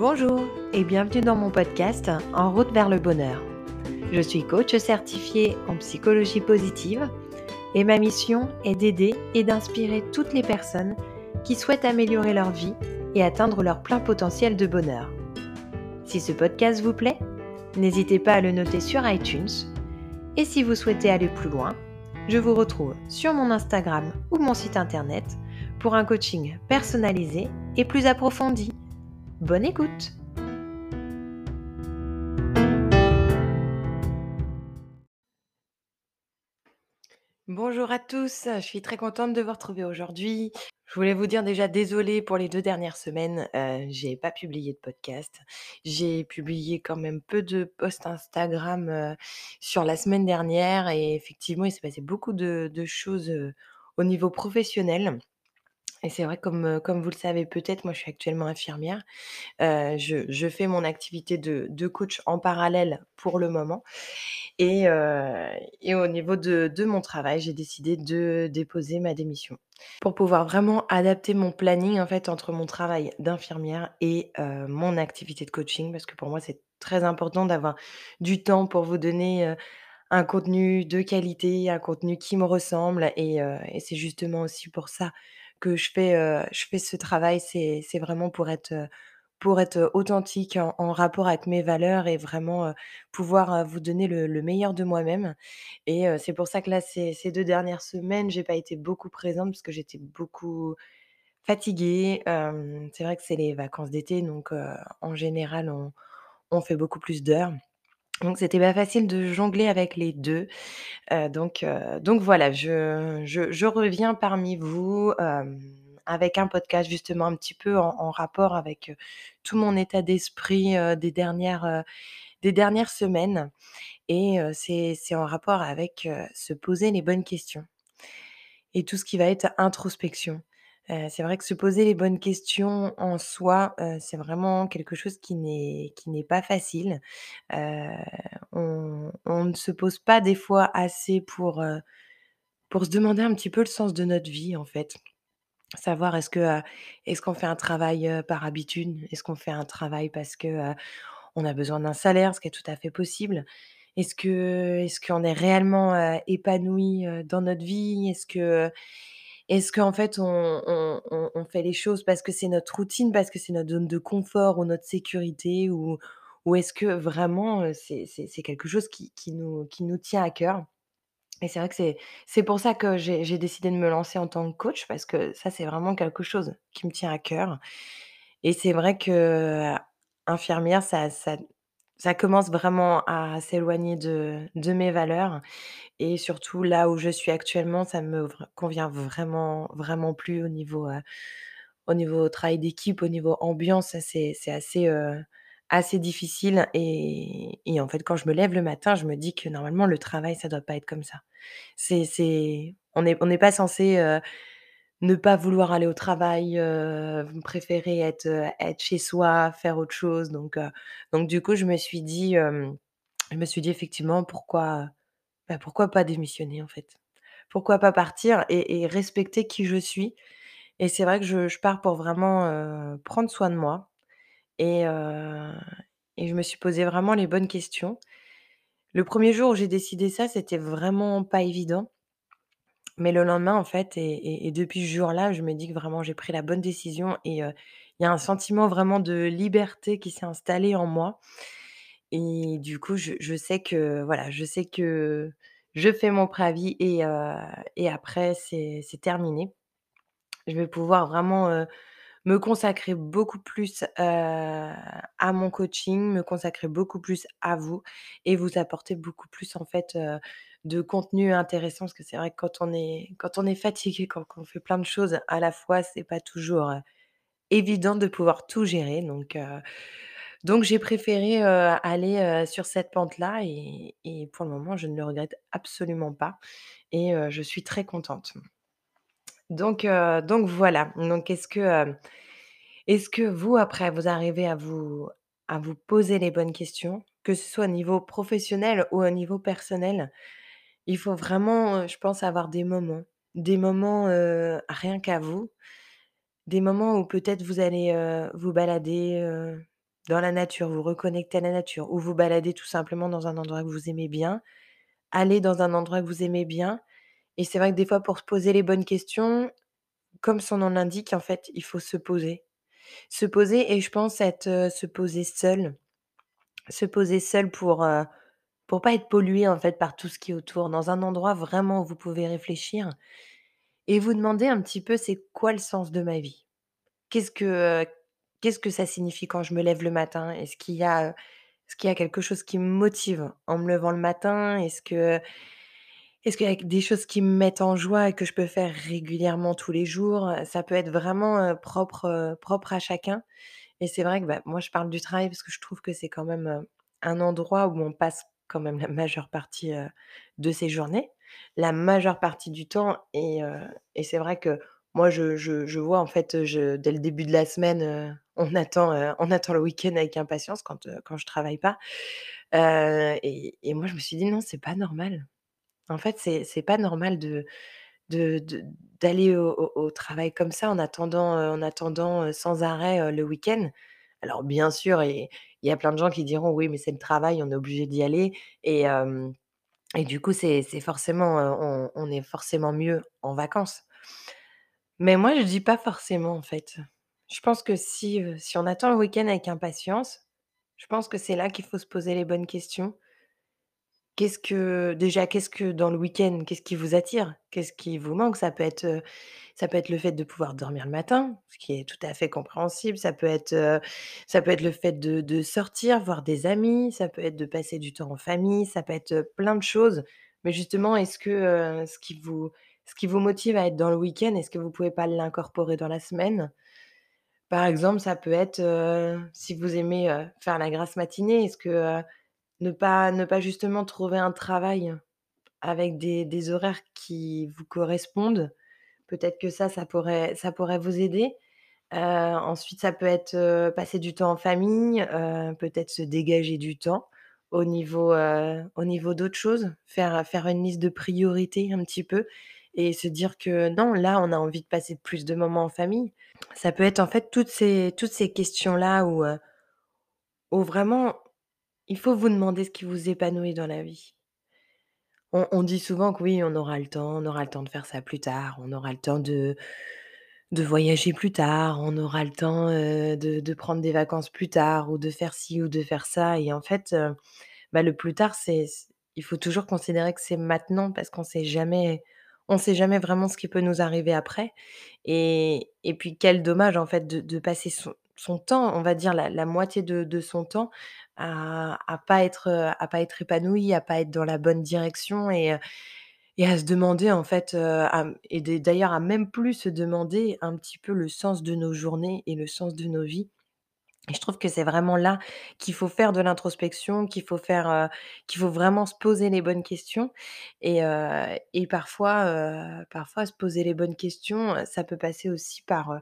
Bonjour et bienvenue dans mon podcast En route vers le bonheur. Je suis coach certifié en psychologie positive et ma mission est d'aider et d'inspirer toutes les personnes qui souhaitent améliorer leur vie et atteindre leur plein potentiel de bonheur. Si ce podcast vous plaît, n'hésitez pas à le noter sur iTunes et si vous souhaitez aller plus loin, je vous retrouve sur mon Instagram ou mon site internet pour un coaching personnalisé et plus approfondi. Bonne écoute Bonjour à tous, je suis très contente de vous retrouver aujourd'hui. Je voulais vous dire déjà désolée pour les deux dernières semaines, euh, j'ai pas publié de podcast. J'ai publié quand même peu de posts Instagram euh, sur la semaine dernière et effectivement il s'est passé beaucoup de, choses euh, au niveau professionnel. Et c'est vrai comme, comme vous le savez peut-être, moi je suis actuellement infirmière. Je je fais mon activité de de coach en parallèle pour le moment et et au niveau de de mon travail, j'ai décidé de déposer ma démission pour pouvoir vraiment adapter mon planning, en fait, entre mon travail d'infirmière et mon activité de coaching. Parce que pour moi, c'est très important d'avoir du temps pour vous donner, un contenu de qualité, un contenu qui me ressemble et et c'est justement aussi pour ça que je fais, heu, je fais ce travail. C'est vraiment pour être, heu, pour être, authentique, en rapport avec mes valeurs et vraiment, heu, pouvoir, vous donner le le meilleur de moi-même et c'est pour ça que là, ces ces 2 dernières semaines, j'ai pas été beaucoup présente parce que j'étais beaucoup fatiguée. C'est vrai que c'est les vacances d'été donc en général, on on fait beaucoup plus d'heures. Donc c'était pas facile de jongler avec les 2. Heu, donc donc voilà, je je reviens parmi vous, avec un podcast justement un petit peu en rapport avec, tout mon état d'esprit, des dernières, des dernières semaines et c'est en rapport avec, se poser les bonnes questions et tout ce qui va être introspection. C'est vrai que se poser les bonnes questions en soi, c'est vraiment quelque chose qui n'est pas facile. On ne se pose pas des fois assez pour, pour se demander un petit peu le sens de notre vie, en fait. Savoir est-ce que, est-ce qu'on fait un travail, par habitude? Est-ce qu'on fait un travail parce que, heu, on a besoin d'un salaire, ce qui est tout à fait possible? Est-ce que est-ce qu'on est réellement, épanoui, dans notre vie? Est-ce que est-ce qu'en fait on fait les choses parce que c'est notre routine, parce que c'est notre zone de confort ou notre sécurité ou est-ce que vraiment, heu, c'est quelque chose qui nous tient à cœur? Et c'est vrai que c'est pour ça que j'ai décidé de me lancer en tant que coach parce que ça, c'est vraiment quelque chose qui me tient à cœur et c'est vrai que, infirmière, ça ça ça commence vraiment à s'éloigner de de mes valeurs et surtout là où je suis actuellement, ça me convient vraiment vraiment plus au niveau, heu, au niveau travail d'équipe, au niveau ambiance, c'est assez, heu, assez difficile et et en fait, quand je me lève le matin, je me dis que normalement le travail, ça doit pas être comme ça. C'est on est on n'est pas censé, heu, ne pas vouloir aller au travail, heu, préférer être, heu, être chez soi, faire autre chose donc heu, donc du coup, je me suis dit, je me suis dit effectivement pourquoi, bah, pourquoi pas démissionner en fait? Pourquoi pas partir et respecter qui je suis? Et c'est vrai que je je pars pour vraiment, heu, prendre soin de moi et et je me suis posé vraiment les bonnes questions. Le premier jour où j'ai décidé ça, c'était vraiment pas évident, mais le lendemain, en fait et depuis ce jour-là, je me dis que vraiment j'ai pris la bonne décision et il y a un sentiment vraiment de liberté qui s'est installé en moi et du coup, je sais que voilà, je sais que je fais mon préavis et après c'est terminé. Je vais pouvoir vraiment, me consacrer beaucoup plus, à mon coaching, me consacrer beaucoup plus à vous et vous apporter beaucoup plus en fait, de contenu intéressant. Parce que c'est vrai que quand on est quand on est fatigué, quand on fait plein de choses à la fois, c'est pas toujours, heu, évident de pouvoir tout gérer donc heu, donc j'ai préféré, heu, aller, sur cette pente-là et et pour le moment, je ne le regrette absolument pas et je suis très contente. Donc donc voilà. Donc est-ce que, est-ce que vous, après, vous arrivez à vous à vous poser les bonnes questions? Que ce soit au niveau professionnel ou au niveau personnel? Il faut vraiment, je pense, avoir des moments. Des moments, rien qu'à vous. Des moments où peut-être vous allez, vous balader, dans la nature, vous reconnecter à la nature ou vous balader tout simplement dans un endroit que vous aimez bien, aller dans un endroit que vous aimez bien et c'est vrai que des fois pour se poser les bonnes questions, comme son nom l'indique, en fait, il faut se poser. Se poser et je pense être, se poser seul. Se poser seul pour, pour pas être pollué, en fait, par tout ce qui est autour. Dans un endroit vraiment où vous pouvez réfléchir et vous demander un petit peu: «C'est quoi le sens de ma vie? Qu'est-ce que, qu'est-ce que ça signifie quand je me lève le matin? Est-ce qu'il y a, est-ce qu'il y a quelque chose qui me motive en me levant le matin? Est-ce que est-ce qu'il y a des choses qui me mettent en joie et que je peux faire régulièrement tous les jours?» Ça peut être vraiment, propre, propre à chacun et c'est vrai que, bah, moi, je parle du travail parce que je trouve que c'est quand même, un endroit où on passe quand même la majeure partie, de ses journées, la majeure partie du temps et c'est vrai que moi, je vois, en fait, dès le début de la semaine, on attend, on attend le week-end avec impatience quand, quand je travaille pas, et moi, je me suis dit: «Non, c'est pas normal». En fait, c'est pas normal de d'aller au travail comme ça en attendant, en attendant, sans arrêt, le week-end. Alors bien sûr il y a plein de gens qui diront: «Oui, mais c'est le travail, on est obligé d'y aller» et et du coup, c'est forcément, on on est forcément mieux en vacances. Mais moi, je dis pas forcément, en fait. Je pense que si, si on attend le week-end avec impatience, je pense que c'est là qu'il faut se poser les bonnes questions. Qu'est-ce que déjà, qu'est-ce que dans le week-end, qu'est-ce qui vous attire? Qu'est-ce qui vous manque? Ça peut être, ça peut être le fait de pouvoir dormir le matin, ce qui est tout à fait compréhensible. Ça peut être, ça peut être le fait de sortir, voir des amis, ça peut être de passer du temps en famille, ça peut être, plein de choses. Mais justement, est-ce que, ce qui vous ce qui vous motive à être dans le week-end, est-ce que vous pouvez pas l'incorporer dans la semaine? Par exemple, ça peut être, si vous aimez, faire la grasse matinée, est-ce que, ne pas ne pas justement trouver un travail avec des horaires qui vous correspondent? Peut-être que ça, ça pourrait ça pourrait vous aider. Heu, ensuite, ça peut être, heu, passer du temps en famille, heu, peut-être se dégager du temps au niveau, au niveau d'autres choses. Faire, faire une liste de priorités un petit peu et se dire que non, là, on a envie de passer plus de moments en famille. Ça peut être en fait toutes ces toutes ces questions-là où, où vraiment il faut vous demander ce qui vous épanouit dans la vie. On dit souvent que oui, on aura le temps, on aura le temps de faire ça plus tard, on aura le temps de de voyager plus tard, on aura le temps, heu, de de prendre des vacances plus tard ou de faire ci ou de faire ça et en fait, heu, bah, le plus tard, c'est il faut toujours considérer que c'est maintenant parce qu'on sait jamais on sait jamais vraiment ce qui peut nous arriver après et et puis quel dommage en fait de passer son son temps, on va dire la la moitié de de son temps à à pas être, heu, à pas être épanoui, à pas être dans la bonne direction et et à se demander en fait, m et d'ailleurs à même plus se demander un petit peu le sens de nos journées et le sens de nos vies. Et je trouve que c'est vraiment là qu'il faut faire de l'introspection, qu'il faut faire, qu'il faut vraiment se poser les bonnes questions et parfois, parfois se poser les bonnes questions, ça peut passer aussi par,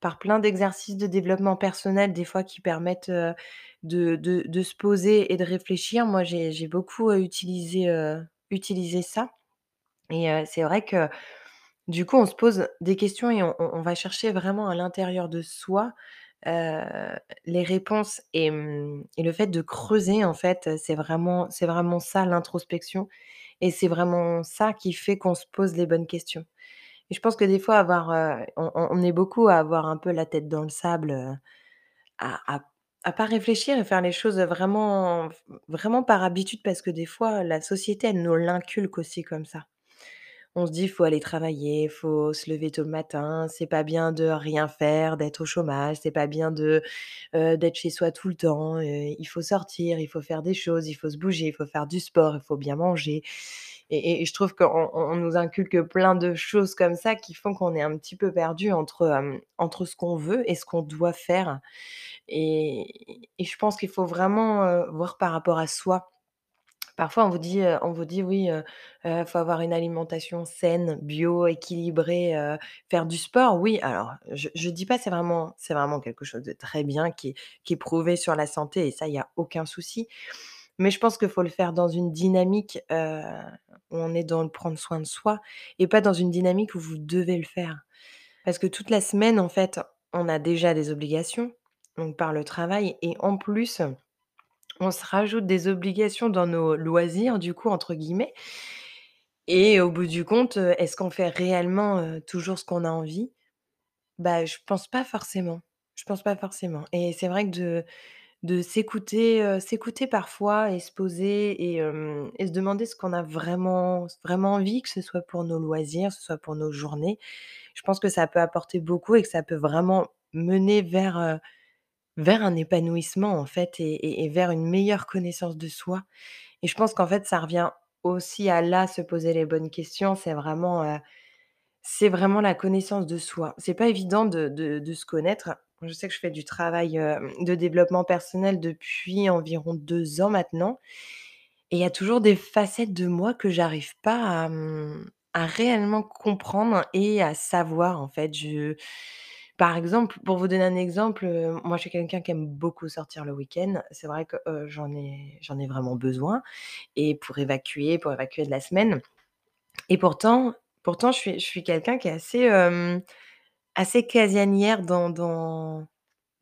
par plein d'exercices de développement personnel, des fois qui permettent, de de se poser et de réfléchir. Moi, j'ai beaucoup, utilisé, utilisé ça et c'est vrai que, du coup, on se pose des questions et on va chercher vraiment à l'intérieur de soi, les réponses et et le fait de creuser, en fait, c'est vraiment vraiment ça l'introspection et c'est vraiment ça qui fait qu'on se pose les bonnes questions et je pense que des fois avoir, on est beaucoup à avoir un peu la tête dans le sable, à à pas réfléchir et faire les choses, vraiment vraiment par habitude parce que des fois la société, elle nous l'inculque aussi comme ça. On se dit: «Il faut aller travailler, il faut se lever tôt le matin, c'est pas bien de rien faire, d'être au chômage, c'est pas bien de, heu, d'être chez soi tout le temps, heu, il faut sortir, il faut faire des choses, il faut se bouger, il faut faire du sport, il faut bien manger» et je trouve qu'on on on nous inculque plein de choses comme ça qui font qu'on est un petit peu perdu entre, entre ce qu'on veut et ce qu'on doit faire et je pense qu'il faut vraiment, voir par rapport à soi. Parfois, on vous dit, on vous dit: «Oui, heu, faut avoir une alimentation saine, bio, équilibrée, faire du sport». Oui, alors je je dis pas c'est vraiment c'est vraiment quelque chose de très bien qui qui est prouvé sur la santé et ça, il y a aucun souci. Mais je pense qu'il faut le faire dans une dynamique, où on est dans le prendre soin de soi et pas dans une dynamique où vous devez le faire. Parce que toute la semaine, en fait, on a déjà des obligations. donc par le travail et en plus, on se rajoute des obligations dans nos «loisirs» du coup entre guillemets et au bout du compte, est-ce qu'on fait réellement, toujours ce qu'on a envie? Bah, je pense pas forcément. Je pense pas forcément et c'est vrai que de de s'écouter, s'écouter parfois et se poser et se demander ce qu'on a vraiment vraiment envie, que ce soit pour nos loisirs, que ce soit pour nos journées. Je pense que ça peut apporter beaucoup et que ça peut vraiment mener vers, vers un épanouissement en fait et vers une meilleure connaissance de soi et je pense qu'en fait ça revient aussi à là, se poser les bonnes questions. C'est vraiment, c'est vraiment la connaissance de soi. C'est pas évident de de de se connaître. Je sais que je fais du travail, de développement personnel depuis environ 2 ans maintenant et il y a toujours des facettes de moi que j'arrive pas à, mmh, réellement comprendre et à savoir en fait. Je par exemple, pour vous donner un exemple, moi je suis quelqu'un qui aime beaucoup sortir le week-end. C'est vrai que, j'en ai ai vraiment besoin et pour évacuer pour évacuer de la semaine et pourtant pourtant je suis je suis quelqu'un qui est assez, assez casanière dans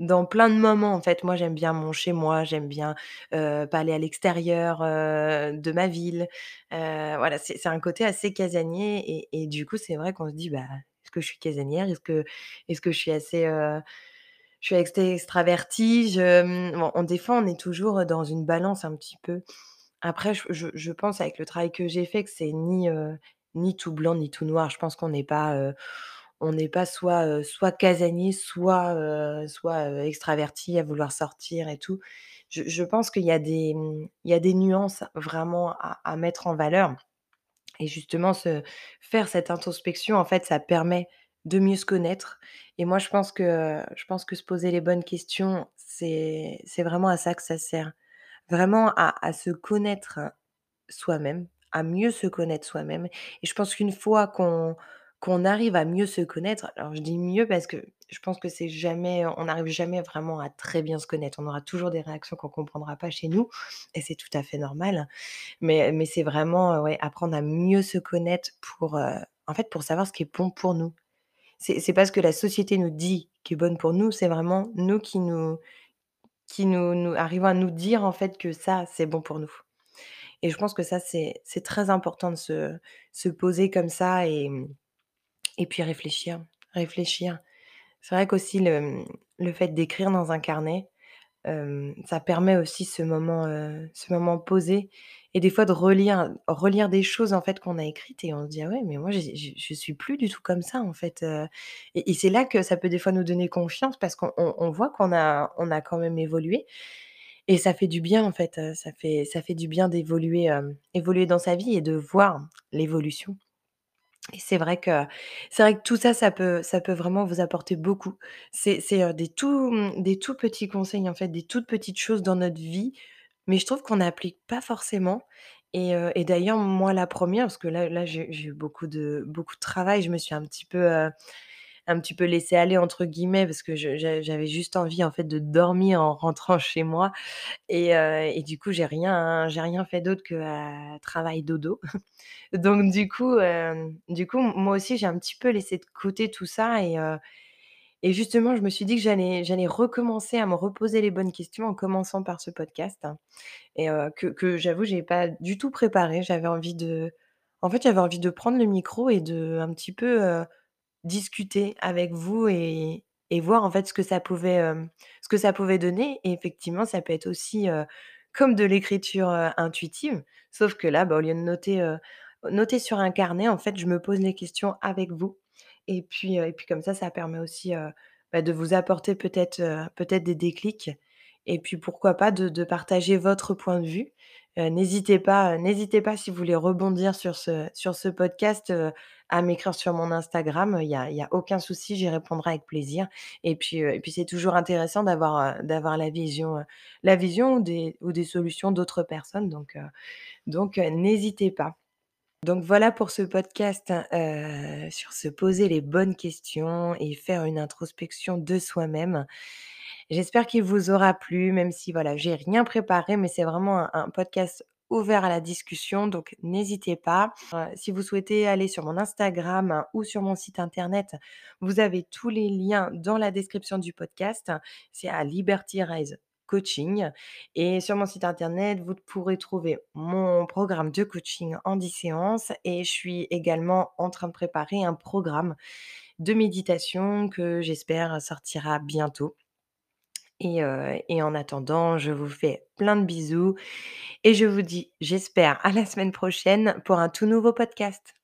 dans plein de moments en fait. Moi j'aime bien mon chez moi, j'aime bien, heu, pas aller à l'extérieur, de ma ville. Voilà, c'est un côté assez casanier et et du coup, c'est vrai qu'on se dit: «Bah, est-ce que je suis casanière? Est-ce que est-ce que je suis assez, je suis extravertie?» mmh, bon, on fois, on est toujours, dans une balance un petit peu. Après je je pense avec le travail que j'ai fait que c'est ni, ni tout blanc ni tout noir. Je pense qu'on n'est pas, on n'est pas soit, heu, soit casanier, soit, soit, extraverti à vouloir sortir et tout. Je je pense qu'il y a des, mmh, il y a des nuances vraiment à à mettre en valeur et justement se faire cette introspection, en fait, ça permet de mieux se connaître et moi je pense que je pense que se poser les bonnes questions, c'est vraiment à ça que ça sert. Vraiment à se connaître soi-même, à mieux se connaître soi-même et je pense qu'une fois qu'on qu'on arrive à mieux se connaître, alors je dis mieux parce que je pense que c'est jamais on n'arrive jamais vraiment à très bien se connaître. On aura toujours des réactions qu'on comprendra pas chez nous et c'est tout à fait normal. Mais mais c'est vraiment, heu, ouais, apprendre à mieux se connaître pour, heu, en fait, pour savoir ce qui est bon pour nous. C'est c'est pas ce que la société nous dit qui est bonne pour nous, c'est vraiment nous qui nous qui nous arrivons à nous dire, en fait, que ça, c'est bon pour nous. Et je pense que ça, c'est c'est très important de se se poser comme ça et et puis réfléchir, réfléchir. C'est vrai qu'aussi le, le fait d'écrire dans un carnet, ça permet aussi ce moment, ce moment posé et des fois de relire relire des choses, en fait, qu'on a écrites et on se dit: «Ah ouais, mais moi je je suis plus du tout comme ça, en fait», et c'est là que ça peut des fois nous donner confiance parce qu'on on on voit qu'on a on a quand même évolué et ça fait du bien en fait, ça fait ça fait du bien d'évoluer, évoluer dans sa vie et de voir l'évolution c'est vrai que c'est vrai tout ça, ça peut ça peut vraiment vous apporter beaucoup. C'est c'est, heu, des tout, mmh, des tout petits conseils en fait, des toutes petites choses dans notre vie, mais je trouve qu'on n'applique pas forcément et d'ailleurs moi la première parce que là j'ai eu beaucoup de beaucoup de travail. Je me suis un petit peu, un petit peu «laissée aller» entre guillemets parce que je j'a j'avais juste envie en fait de dormir en rentrant chez moi et et du coup, j'ai rien j'ai rien fait d'autre que, heu, travail dodo. Donc du coup, hem, du coup, moi aussi, j'ai un petit peu laissé de côté tout ça et et justement, je me suis dit que j'allais j'allais recommencer à me reposer les bonnes questions en commençant par ce podcast et heu, que j'avoue, j'ai pas du tout préparé. J'avais envie de en fait, j'avais envie de prendre le micro et de un petit peu, Discuter avec vous et voir en fait ce que ça pouvait, ce que ça pouvait donner et effectivement ça peut être aussi, comme de l'écriture, intuitive. Sauf que là, bah, au lieu de noter, noter sur un carnet, en fait, je me pose les questions avec vous et puis, et puis comme ça, ça permet aussi, bah, de vous apporter peut-être, peut-être des déclics et puis pourquoi pas de de partager votre point de vue. N'hésitez pas, n'hésitez pas si vous voulez rebondir sur ce sur ce podcast, à m'écrire sur mon Instagram, il y a y a aucun souci, j'y répondrai avec plaisir et puis, et puis c'est toujours intéressant d'avoir, d'avoir la vision, la vision ou des ou des solutions d'autres personnes donc, donc, n'hésitez pas. Donc voilà pour ce podcast, heu, sur se poser les bonnes questions et faire une introspection de soi-même. J'espère qu'il vous aura plu, même si voilà, j'ai rien préparé, mais c'est vraiment un podcast ouvert à la discussion, donc n'hésitez pas. Heu, si vous souhaitez aller sur mon Instagram ou sur mon site internet, vous avez tous les liens dans la description du podcast. C'est à Liberty Rise Coaching et sur mon site internet, vous pourrez trouver mon programme de coaching en 10 séances et je suis également en train de préparer un programme de méditation que j'espère sortira bientôt. Et en attendant, je vous fais plein de bisous et je vous dis, j'espère, à la semaine prochaine pour un tout nouveau podcast.